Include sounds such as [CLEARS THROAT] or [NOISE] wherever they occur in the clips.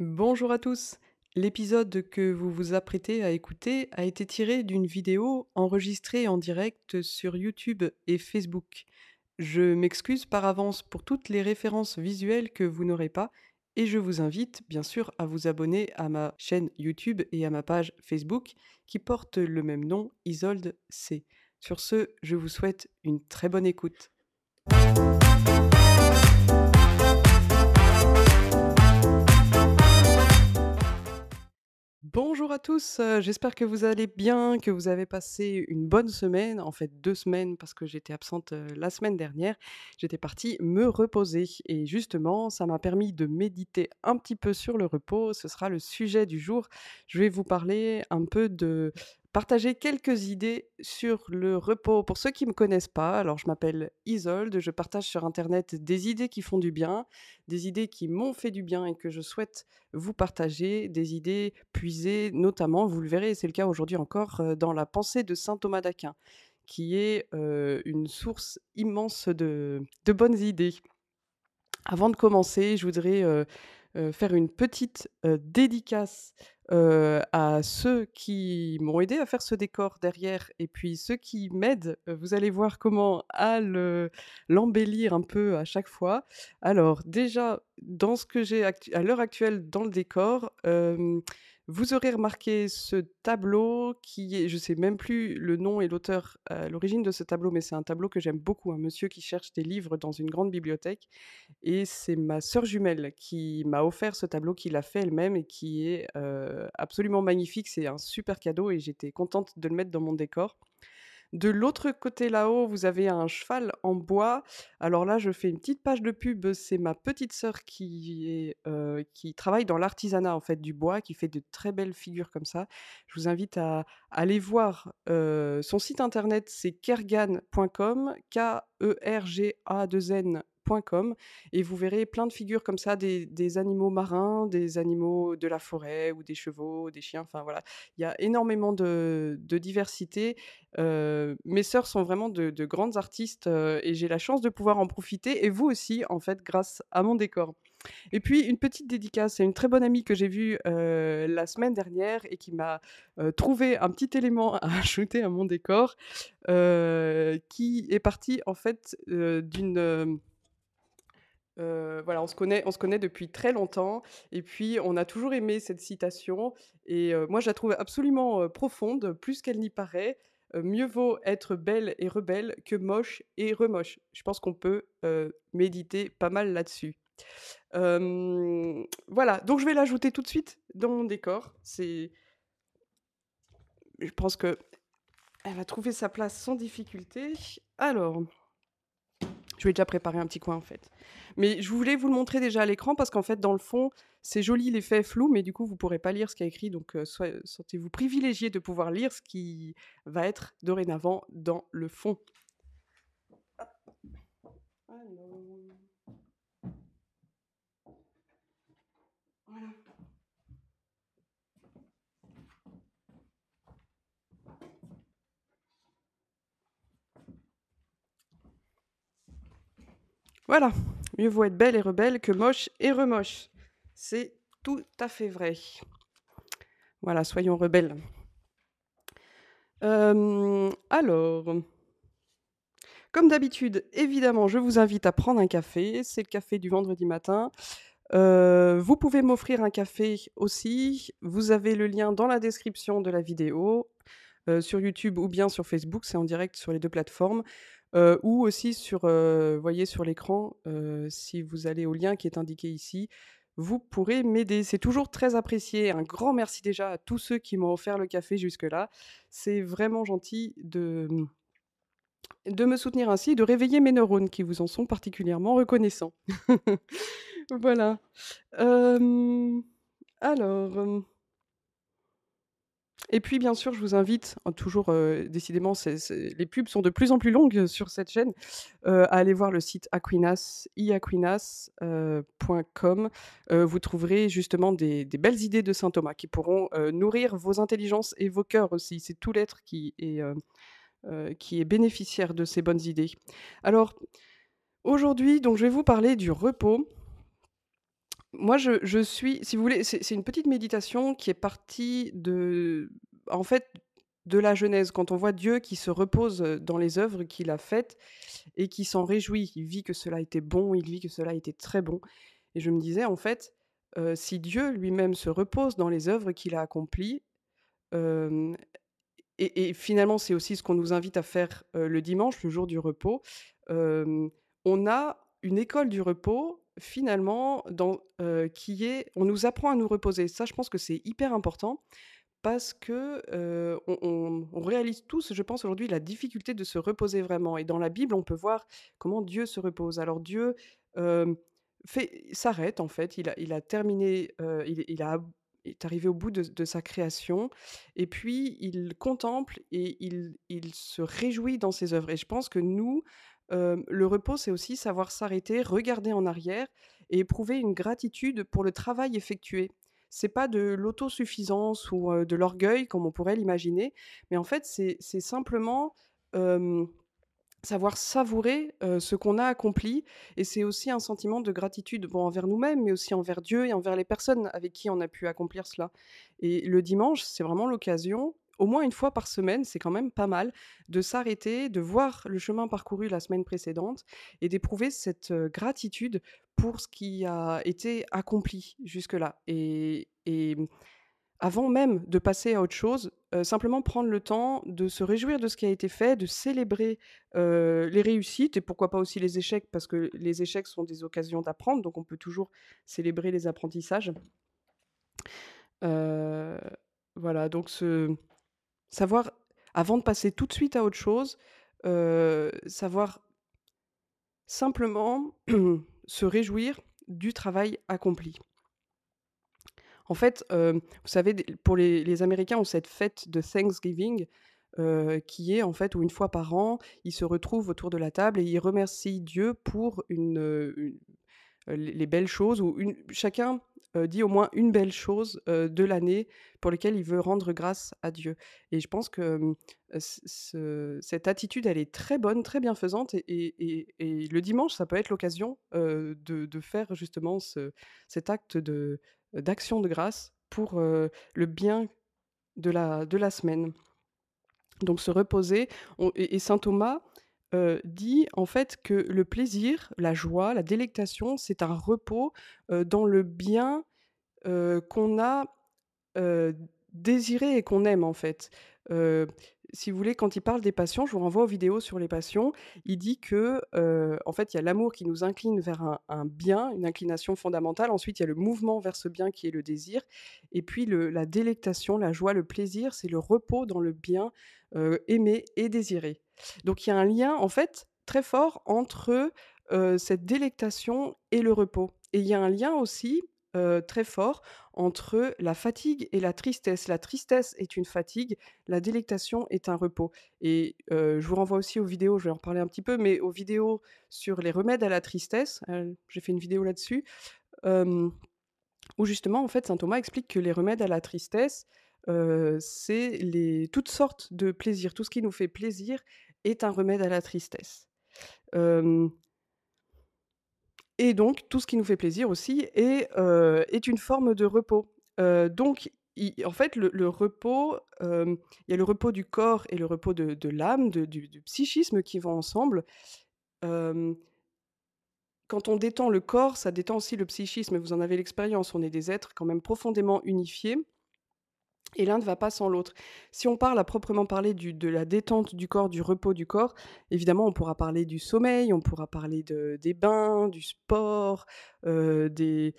Bonjour à tous. L'épisode que vous vous apprêtez à écouter a été tiré d'une vidéo enregistrée en direct sur YouTube et Facebook. Je m'excuse par avance pour toutes les références visuelles que vous n'aurez pas et je vous invite bien sûr à vous abonner à ma chaîne YouTube et à ma page Facebook qui porte le même nom, Isolde C. Sur ce, je vous souhaite une très bonne écoute. Bonjour à tous, heu, j'espère que vous allez bien, que vous avez passé une bonne semaine, en fait 2 semaines parce que j'étais absente, heu, la semaine dernière. J'étais partie me reposer et justement, ça m'a permis de méditer un petit peu sur le repos. Ce sera le sujet du jour. Je vais vous parler un peu de partager quelques idées sur le repos. Pour ceux qui ne me connaissent pas, alors je m'appelle Isolde, je partage sur internet des idées qui font du bien, des idées qui m'ont fait du bien et que je souhaite vous partager, des idées puisées notamment, vous le verrez, c'est le cas aujourd'hui encore, euh, dans la pensée de saint Thomas d'Aquin, qui est euh, une source immense de, bonnes idées. Avant de commencer, je voudrais euh, faire une petite dédicace euh, à ceux qui m'ont aidé à faire ce décor derrière et puis ceux qui m'aident. euh, Vous allez voir comment à le- l'embellir un peu à chaque fois. Alors déjà, dans ce que j'ai à l'heure actuelle dans le décor, euh, vous aurez remarqué ce tableau qui est, je sais même plus le nom et l'auteur à l'origine de ce tableau, mais c'est un tableau que j'aime beaucoup, un monsieur qui cherche des livres dans une grande bibliothèque. Et c'est ma sœur jumelle qui m'a offert ce tableau, qui l'a fait elle-même et qui est euh, absolument magnifique. C'est un super cadeau et j'étais contente de le mettre dans mon décor. De l'autre côté là-haut, vous avez un cheval en bois. Alors là, je fais une petite page de pub. C'est ma petite sœur qui, euh, qui travaille dans l'artisanat en fait du bois, qui fait de très belles figures comme ça. Je vous invite à, aller voir euh, son site internet, c'est kergan.com, K-E-R-G-A-2-N.com, et vous verrez plein de figures comme ça, des, animaux marins, des animaux de la forêt ou des chevaux, des chiens. Enfin voilà, il y a énormément de, diversité. Euh, mes sœurs sont vraiment de, de grandes artistes euh, et j'ai la chance de pouvoir en profiter, et vous aussi, en fait, grâce à mon décor. Et puis, une petite dédicace, c'est une très bonne amie que j'ai vue euh, la semaine dernière et qui m'a euh, trouvé un petit élément à ajouter à mon décor, euh, qui est parti en fait euh, d'une... euh, voilà, on se connaît, on se connaît depuis très longtemps, et puis on a toujours aimé cette citation, et euh, moi je la trouve absolument euh, profonde, plus qu'elle n'y paraît. Mieux vaut être belle et rebelle que moche et remoche. Je pense qu'on peut méditer pas mal là-dessus. Voilà, donc je vais l'ajouter tout de suite dans mon décor. Je pense que elle va trouver sa place sans difficulté. Alors, je vais déjà préparer un petit coin en fait. Mais je voulais vous le montrer déjà à l'écran parce qu'en fait, dans le fond, c'est joli l'effet flou, mais du coup, vous pourrez pas lire ce qu'il y a écrit. Donc, euh, sentez-vous privilégié de pouvoir lire ce qui va être dorénavant dans le fond. Alors, Voilà. Mieux vaut être belle et rebelle que moche et remoche. C'est tout à fait vrai. Voilà, soyons rebelles. Euh, alors, comme d'habitude, évidemment, je vous invite à prendre un café. C'est le café du vendredi matin. Euh, vous pouvez m'offrir un café aussi. Vous avez le lien dans la description de la vidéo, euh, sur YouTube ou bien sur Facebook. C'est en direct sur les deux plateformes. Euh, ou aussi sur, voyez sur l'écran, si vous allez au lien qui est indiqué ici, vous pourrez m'aider. C'est toujours très apprécié. Un grand merci déjà à tous ceux qui m'ont offert le café jusque-là. C'est vraiment gentil de, de me soutenir ainsi, de réveiller mes neurones qui vous en sont particulièrement reconnaissants. [LAUGHS] voilà. Alors. Euh, Et puis, bien sûr, je vous invite, hein, toujours, euh, décidément, les pubs sont de plus en plus longues sur cette chaîne, euh, à aller voir le site Aquinas, iaquinas.com. vous trouverez justement des, belles idées de saint Thomas qui pourront euh, nourrir vos intelligences et vos cœurs aussi. C'est tout l'être qui est, euh, euh, qui est bénéficiaire de ces bonnes idées. Alors, aujourd'hui, je vais vous parler du repos. Moi, je suis si vous voulez, c'est une petite méditation qui est partie de en fait, de la Genèse. Quand on voit Dieu qui se repose, heu, dans les œuvres qu'il a faites et qui s'en réjouit. Il vit que cela était bon, il vit que cela était très bon et je me disais, en fait, heu, si Dieu lui-même se repose dans les œuvres qu'il a accomplies, hem et finalement, c'est aussi ce qu'on nous invite à faire, le dimanche, le jour du repos. On a une école du repos finalement qui est on nous apprend à nous reposer. Ça, je pense que c'est hyper important parce que, on réalise tous, je pense aujourd'hui, la difficulté de se reposer vraiment et dans la Bible, on peut voir comment Dieu se repose. Alors Dieu, s'arrête en fait, il a terminé, il a est arrivé au bout de sa création et puis il contemple et il se réjouit dans ses œuvres et je pense que nous, le repos, c'est aussi savoir s'arrêter, regarder en arrière et éprouver une gratitude pour le travail effectué. C'est pas de l'autosuffisance ou, de l'orgueil comme on pourrait l'imaginer, mais en fait, c'est simplement, savoir savourer, ce qu'on a accompli et c'est aussi un sentiment de gratitude, bon, envers nous-mêmes, mais aussi envers Dieu et envers les personnes avec qui on a pu accomplir cela et le dimanche, c'est vraiment l'occasion, au moins une fois par semaine, c'est quand même pas mal, de s'arrêter, de voir le chemin parcouru la semaine précédente et d'éprouver cette, gratitude pour ce qui a été accompli jusque-là et avant même de passer à autre chose, simplement prendre le temps de se réjouir de ce qui a été fait, de célébrer, les réussites et pourquoi pas aussi les échecs parce que les échecs sont des occasions d'apprendre, donc on peut toujours célébrer les apprentissages. Voilà, donc se savoir avant de passer tout de suite à autre chose, savoir simplement [CLEARS THROAT] se réjouir du travail accompli. En fait, vous savez, pour les les Américains ont cette fête de Thanksgiving, qui est en fait où une fois par an, ils se retrouvent autour de la table et ils remercient Dieu pour une, les les belles choses une chacun, heu, dit au moins une belle chose, heu, de l'année pour lesquelles il veut rendre grâce à Dieu et je pense que, cette attitude, elle est très bonne, très bienfaisante et le dimanche, ça peut être l'occasion, heu, de faire justement ce cet acte d'action de grâce pour, le bien de la de la semaine. Donc se reposer, et saint Thomas, heu, dit en fait que le plaisir, la joie, la délectation, c'est un repos, heu, dans le bien, heu, qu'on a, désiré et qu'on aime en fait. Si vous voulez, quand il parle des passions, je vous renvoie aux vidéos sur les passions, il dit que, en fait, il y a l'amour qui nous incline vers un bien, une inclination fondamentale. Ensuite, il y a le mouvement vers ce bien qui est le désir et puis la délectation, la joie, le plaisir, c'est le repos dans le bien, aimé et désiré. Donc il y a un lien en fait très fort entre, cette délectation et le repos et il y a un lien aussi, très fort entre la fatigue et la tristesse. La tristesse est une fatigue, la délectation est un repos et je vous renvoie aussi aux vidéos, je vais en reparler un petit peu, mais aux vidéos sur les remèdes à la tristesse, j'ai fait une vidéo là-dessus, où justement, en fait, saint Thomas explique que les remèdes à la tristesse, c'est toutes sortes de plaisirs. Tout ce qui nous fait plaisir est un remède à la tristesse. Et donc tout ce qui nous fait plaisir aussi est, est une forme de repos. Donc en fait, le repos, il y a le repos du corps et le repos de l'âme, du du psychisme qui vont ensemble. Quand on détend le corps, ça détend aussi le psychisme, vous en avez l'expérience. On est des êtres quand même profondément unifiés et l'un ne va pas sans l'autre. Si on parle à proprement parler de la détente du corps, du repos du corps, évidemment, on pourra parler du sommeil, on pourra parler de des bains, du sport, heu, des,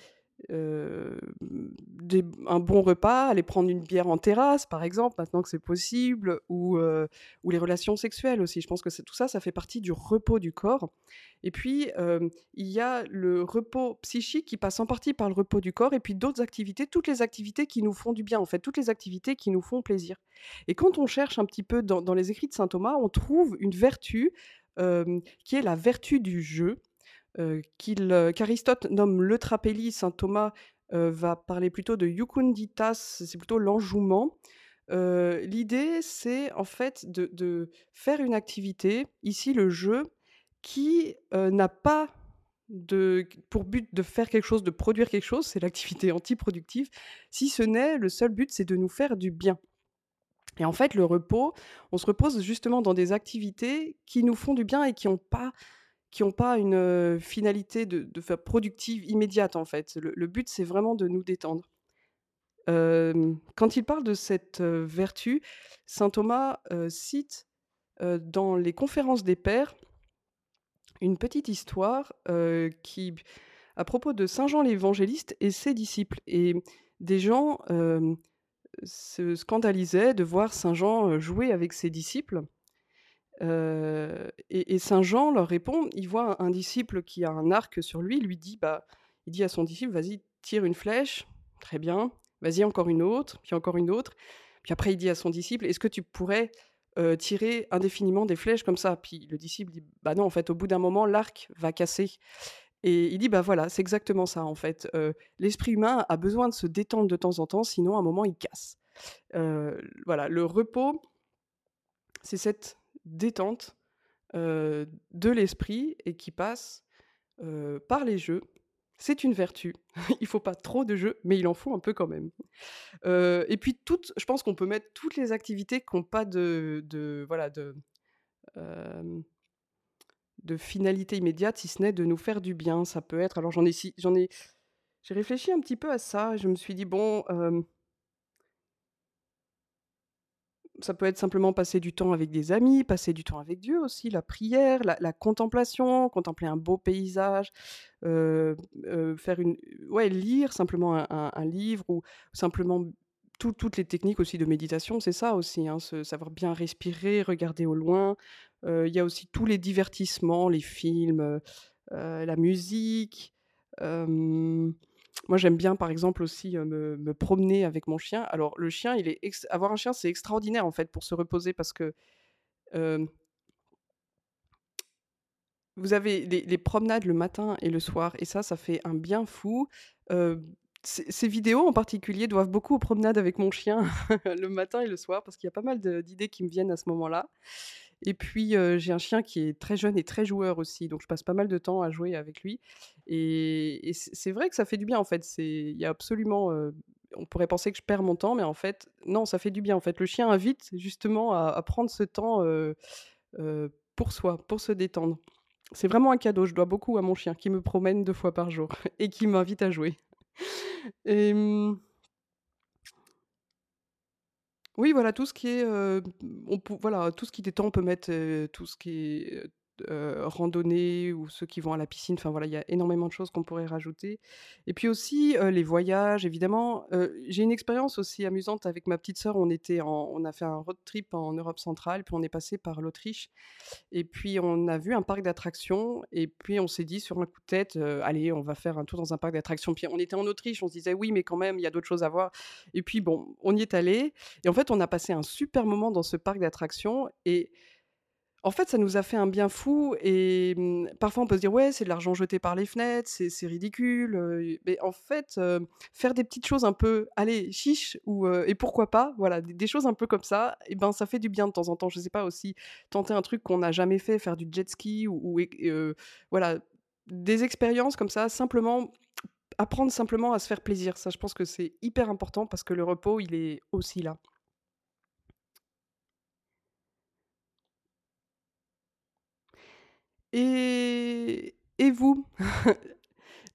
des un bon repas, aller prendre une bière en terrasse, par exemple, maintenant que c'est possible ou, heu, ou les relations sexuelles aussi. Je pense que tout ça, ça fait partie du repos du corps. Et puis, hem, il y a le repos psychique qui passe en partie par le repos du corps et puis d'autres activités, toutes les activités qui nous font du bien, en fait, toutes les activités qui nous font plaisir. Et quand on cherche un petit peu dans dans les écrits de saint Thomas, on trouve une vertu, qui est la vertu du jeu, qu'il, heu, qu'Aristote nomme l'eutrapélie. Saint Thomas, heu, va parler plutôt de iucunditas, c'est plutôt l'enjouement. L'idée, c'est en fait de faire une activité, ici le jeu, qui, n'a pas de pour but de faire quelque chose, de produire quelque chose, c'est l'activité [LAUGHS] antiproductive, si ce n'est le seul but, c'est de nous faire du bien. Et en fait, le repos, on se repose justement dans des activités qui nous font du bien et qui ont pas qui ont pas une, finalité de faire productive immédiate, en fait. Le but, c'est vraiment de nous détendre. Quand il parle de cette, vertu, saint Thomas, cite, dans les conférences des pères, une petite histoire, qui à propos de saint Jean l'Évangéliste et ses disciples et des gens, se scandalisaient de voir saint Jean, jouer avec ses disciples, et saint Jean leur répond, il voit un disciple qui a un arc sur lui, il lui dit, bah, il dit à son disciple: «Vas-y, tire une flèche, très bien, vas-y encore une autre, puis encore une autre». Puis après il dit à son disciple: «Est-ce que tu pourrais, tirer indéfiniment des flèches comme ça?» puis le disciple dit: «Bah non, en fait, au bout d'un moment, l'arc va casser» et il dit: «Bah voilà, c'est exactement ça, en fait, l'esprit humain a besoin de se détendre de temps en temps, sinon à un moment il casse». Voilà, le repos c'est cette détente, de l'esprit et qui passe, par les jeux. C'est une vertu. [LAUGHS] Il faut pas trop de jeux, mais il en faut un peu quand même. Et puis toutes je pense qu'on peut mettre toutes les activités qui ont pas de de voilà, de, de finalité immédiate, si ce n'est de nous faire du bien. Ça peut être alors j'en ai j'en ai j'ai réfléchi un petit peu à ça et je me suis dit: «Bon, Ça peut être simplement passer du temps avec des amis, passer du temps avec Dieu aussi, la prière, la la contemplation, contempler un beau paysage, heu heu, faire une ouais, lire simplement un livre ou simplement tout toutes les techniques aussi de méditation, c'est ça aussi, hein, savoir bien respirer, regarder au loin. Heu, il y a aussi tous les divertissements, les films, la musique, moi, j'aime bien, par exemple, aussi, me me promener avec mon chien. Alors le chien, il est avoir un chien, c'est extraordinaire, en fait, pour se reposer parce que, vous avez les promenades le matin et le soir et ça, ça fait un bien fou. Ces vidéos, en particulier, doivent beaucoup aux promenades avec mon chien, [LAUGHS] le matin et le soir, parce qu'il y a pas mal d'idées qui me viennent à ce moment-là. Et puis, j'ai un chien qui est très jeune et très joueur aussi, donc je passe pas mal de temps à jouer avec lui et c'est vrai que ça fait du bien, en fait. Il y a absolument, on pourrait penser que je perds mon temps, mais en fait, non, ça fait du bien, en fait. Le chien invite justement à prendre ce temps, pour soi, pour se détendre. C'est vraiment un cadeau, je dois beaucoup à mon chien qui me promène 2 fois par jour [LAUGHS] et qui m'invite à jouer. Et mmh Oui, voilà, tout ce qui est, heu, on voilà, tout ce qui détend, on peut mettre, heu, tout ce qui est, heu heu, randonnée ou ceux qui vont à la piscine, enfin voilà, il y a énormément de choses qu'on pourrait rajouter. Et puis aussi, heu, les voyages évidemment. Heu, j'ai une expérience aussi amusante avec ma petite sœur, on était en on a fait un road trip en Europe centrale, puis on est passé par l'Autriche et puis on a vu un parc d'attractions et puis on s'est dit sur un coup de tête, heu: «Allez, on va faire un tour dans un parc d'attractions». Puis on était en Autriche, on se disait: «Oui, mais quand même, il y a d'autres choses à voir» et puis bon, on y est allé et en fait, on a passé un super moment dans ce parc d'attractions et en fait, ça nous a fait un bien fou et mmh, parfois on peut se dire: «Ouais, c'est de l'argent jeté par les fenêtres, c'est ridicule», mais en fait, faire des petites choses un peu, allez, chiche ou et pourquoi pas, voilà, des choses un peu comme ça et ben, ça fait du bien de temps en temps. Je sais pas aussi, tenter un truc qu'on n'a jamais fait, faire du jet ski ou ou voilà, des expériences comme ça, simplement apprendre simplement à se faire plaisir. Ça, je pense que c'est hyper important parce que le repos, il est aussi là. Et vous?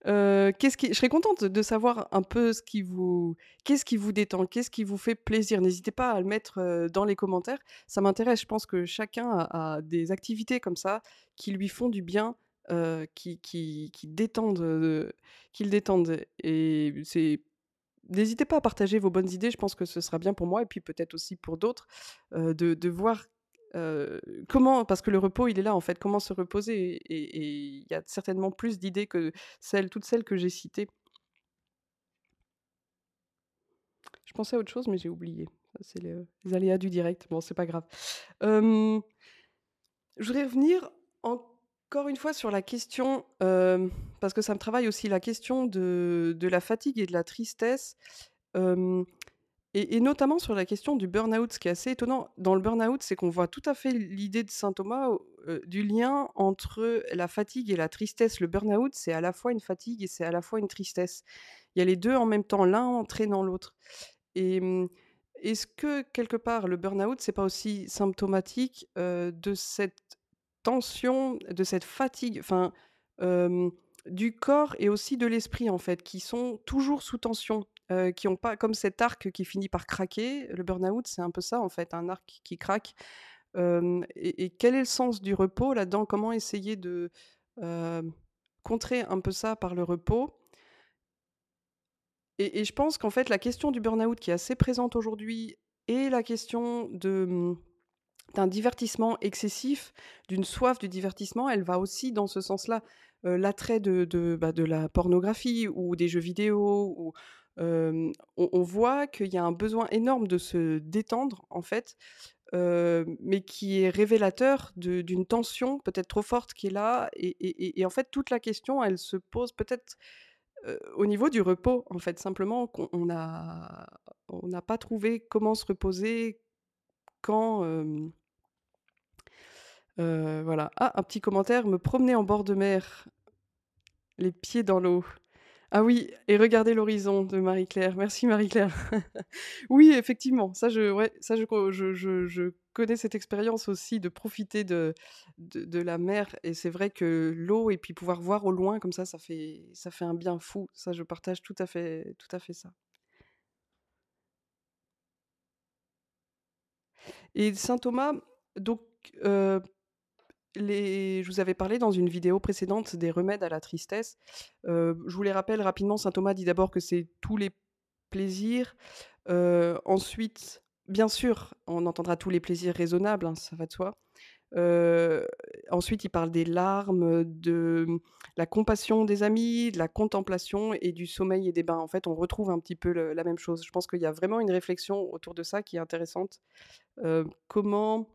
Heu, [LAUGHS] qu'est-ce qui je serais contente de savoir un peu ce qui vous qu'est-ce qui vous détend? Qu'est-ce qui vous fait plaisir? N'hésitez pas à le mettre, heu, dans les commentaires. Ça m'intéresse, je pense que chacun a des activités comme ça qui lui font du bien, heu, qui qui qui détendent, qui le détendent et c'est n'hésitez pas à partager vos bonnes idées, je pense que ce sera bien pour moi et puis peut-être aussi pour d'autres, de de voir Heu, comment parce que le repos, il est là, en fait, comment se reposer? Et il y a certainement plus d'idées que celles toutes celles que j'ai citées. Je pensais à autre chose, mais j'ai oublié. C'est le les aléas du direct. Bon, c'est pas grave. Je voudrais revenir encore une fois sur la question, parce que ça me travaille aussi, la question de de la fatigue et de la tristesse. Et notamment sur la question du burn-out, ce qui est assez étonnant dans le burn-out, c'est qu'on voit tout à fait l'idée de saint Thomas, heu, du lien entre la fatigue et la tristesse. Le burn-out, c'est à la fois une fatigue et c'est à la fois une tristesse. Il y a les 2 en même temps, l'un entraînant l'autre et mmh, est-ce que quelque part le burn-out, c'est pas aussi symptomatique, heu, de cette tension, de cette fatigue, enfin, hem, du corps et aussi de l'esprit, en fait, qui sont toujours sous tension, qui ont pas comme cet arc qui finit par craquer, le burn-out, c'est un peu ça, en fait, un arc qui craque. Et quel est le sens du repos là-dedans? Comment essayer de, contrer un peu ça par le repos? Et je pense qu'en fait, la question du burn-out qui est assez présente aujourd'hui et la question de, mmh, d'un divertissement excessif, d'une soif du divertissement, elle va aussi dans ce sens-là. L'attrait de bah, de la pornographie ou des jeux vidéo ou on voit qu'il y a un besoin énorme de se détendre en fait, mais qui est révélateur d'une tension peut-être trop forte qui est là et en fait toute la question elle se pose peut-être au niveau du repos, en fait, simplement qu'on on a on n'a pas trouvé comment se reposer quand, voilà. Ah, un petit commentaire: «Me promener en bord de mer, les pieds dans l'eau». Ah oui et regarder l'horizon de Marie-Claire. Merci Marie-Claire. [LAUGHS] Oui, effectivement, ça je connais cette expérience aussi de profiter de la mer et c'est vrai que l'eau et puis pouvoir voir au loin comme ça, ça fait un bien fou. Ça, je partage tout à fait tout à fait ça. Et saint Thomas, donc heu, je vous avais parlé dans une vidéo précédente des remèdes à la tristesse. Heu, je vous les rappelle rapidement, saint Thomas dit d'abord que c'est tous les plaisirs, heu, ensuite, bien sûr, on entendra tous les plaisirs raisonnables, hein, ça va de soi. Heu, ensuite, il parle des larmes, de, la compassion des amis, de la contemplation et du sommeil et des bains. En fait, on retrouve un petit peu la même chose. Je pense qu'il y a vraiment une réflexion autour de ça qui est intéressante. Comment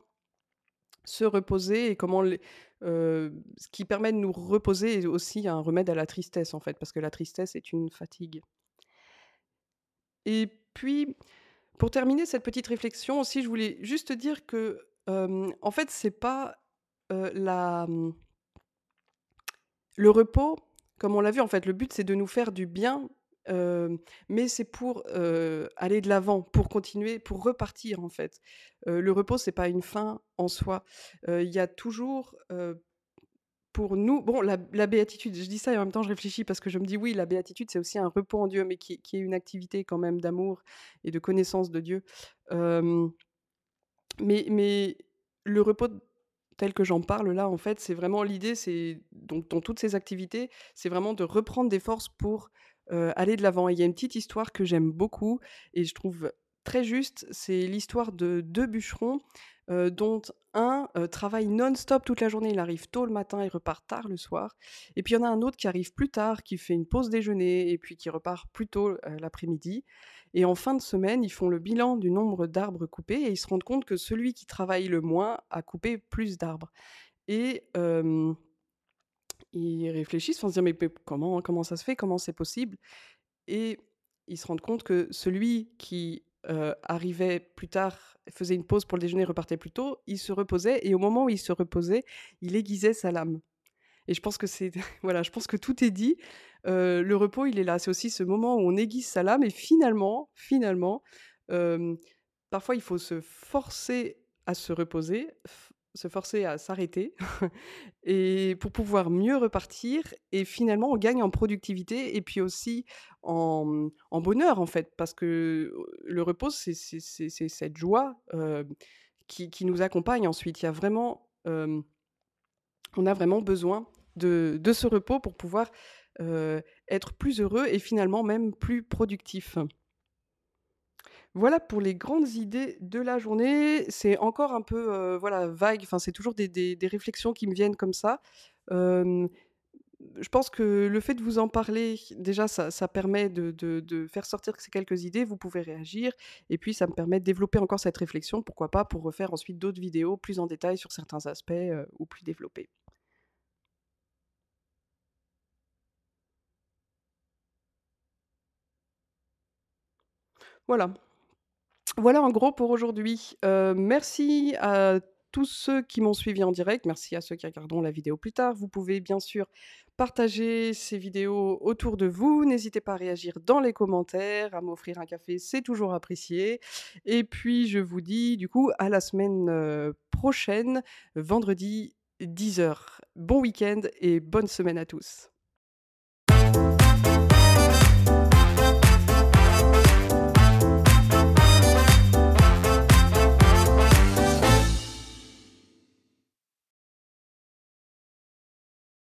se reposer et comment les ce qui permet de nous reposer est aussi un remède à la tristesse, en fait, parce que la tristesse est une fatigue. Et puis, pour terminer cette petite réflexion aussi, je voulais juste dire que, en fait, c'est pas, la, mmh Le repos, comme on l'a vu, en fait, le but, c'est de nous faire du bien, mais c'est pour, aller de l'avant, pour continuer, pour repartir, en fait. Le repos, c'est pas une fin en soi. Il y a toujours, pour nous bon, la béatitude, je dis ça et en même temps je réfléchis parce que je me dis: «Oui, la béatitude, c'est aussi un repos en Dieu», mais qui qui est une activité quand même d'amour et de connaissance de Dieu. Mais mais le repos tel que j'en parle là, en fait, c'est vraiment l'idée, c'est donc dans toutes ces activités, c'est vraiment de reprendre des forces pour, heu, aller de l'avant. Il y a une petite histoire que j'aime beaucoup et je trouve très juste, c'est l'histoire de 2 bûcherons, heu, dont un, heu, travaille non-stop toute la journée. Il arrive tôt le matin, il repart tard le soir. Et puis il y en a un autre qui arrive plus tard, qui fait une pause déjeuner et puis qui repart plus tôt, l'après-midi. Et en fin de semaine, ils font le bilan du nombre d'arbres coupés et ils se rendent compte que celui qui travaille le moins a coupé plus d'arbres. Et ils réfléchissent, vont se dire: «Mais comment comment ça se fait? Comment c'est possible?» et ils se rendent compte que celui qui, arrivait plus tard, faisait une pause pour le déjeuner, repartait plus tôt, il se reposait et au moment où il se reposait, il aiguisait sa lame. Et je pense que c'est [LAUGHS] voilà, je pense que tout est dit. Le repos, il est là. C'est aussi ce moment où on aiguise sa lame et finalement finalement, parfois il faut se forcer à se reposer, se forcer à s'arrêter [LAUGHS] et pour pouvoir mieux repartir et finalement on gagne en productivité et puis aussi en, en bonheur en fait. Parce que, le repos c'est cette joie, qui qui nous accompagne ensuite. Il y a vraiment, on a vraiment besoin de de ce repos pour pouvoir, être plus heureux et finalement même plus productif. Voilà pour les grandes idées de la journée. C'est encore un peu, voilà, vague, enfin, c'est toujours des réflexions qui me viennent comme ça. Je pense que le fait de vous en parler, déjà, ça permet de faire sortir ces quelques idées. Vous pouvez réagir et puis ça me permet de développer encore cette réflexion, pourquoi pas, pour refaire ensuite d'autres vidéos plus en détail sur certains aspects, heu, ou plus développés. Voilà. Voilà en gros pour aujourd'hui. Heu, merci à tous ceux qui m'ont suivi en direct. Merci à ceux qui regarderont la vidéo plus tard. Vous pouvez bien sûr partager ces vidéos autour de vous. N'hésitez pas à réagir dans les commentaires, à m'offrir un café, c'est toujours apprécié. Et puis je vous dis du coup à la semaine euh, prochaine, vendredi 10h. Bon week-end et bonne semaine à tous.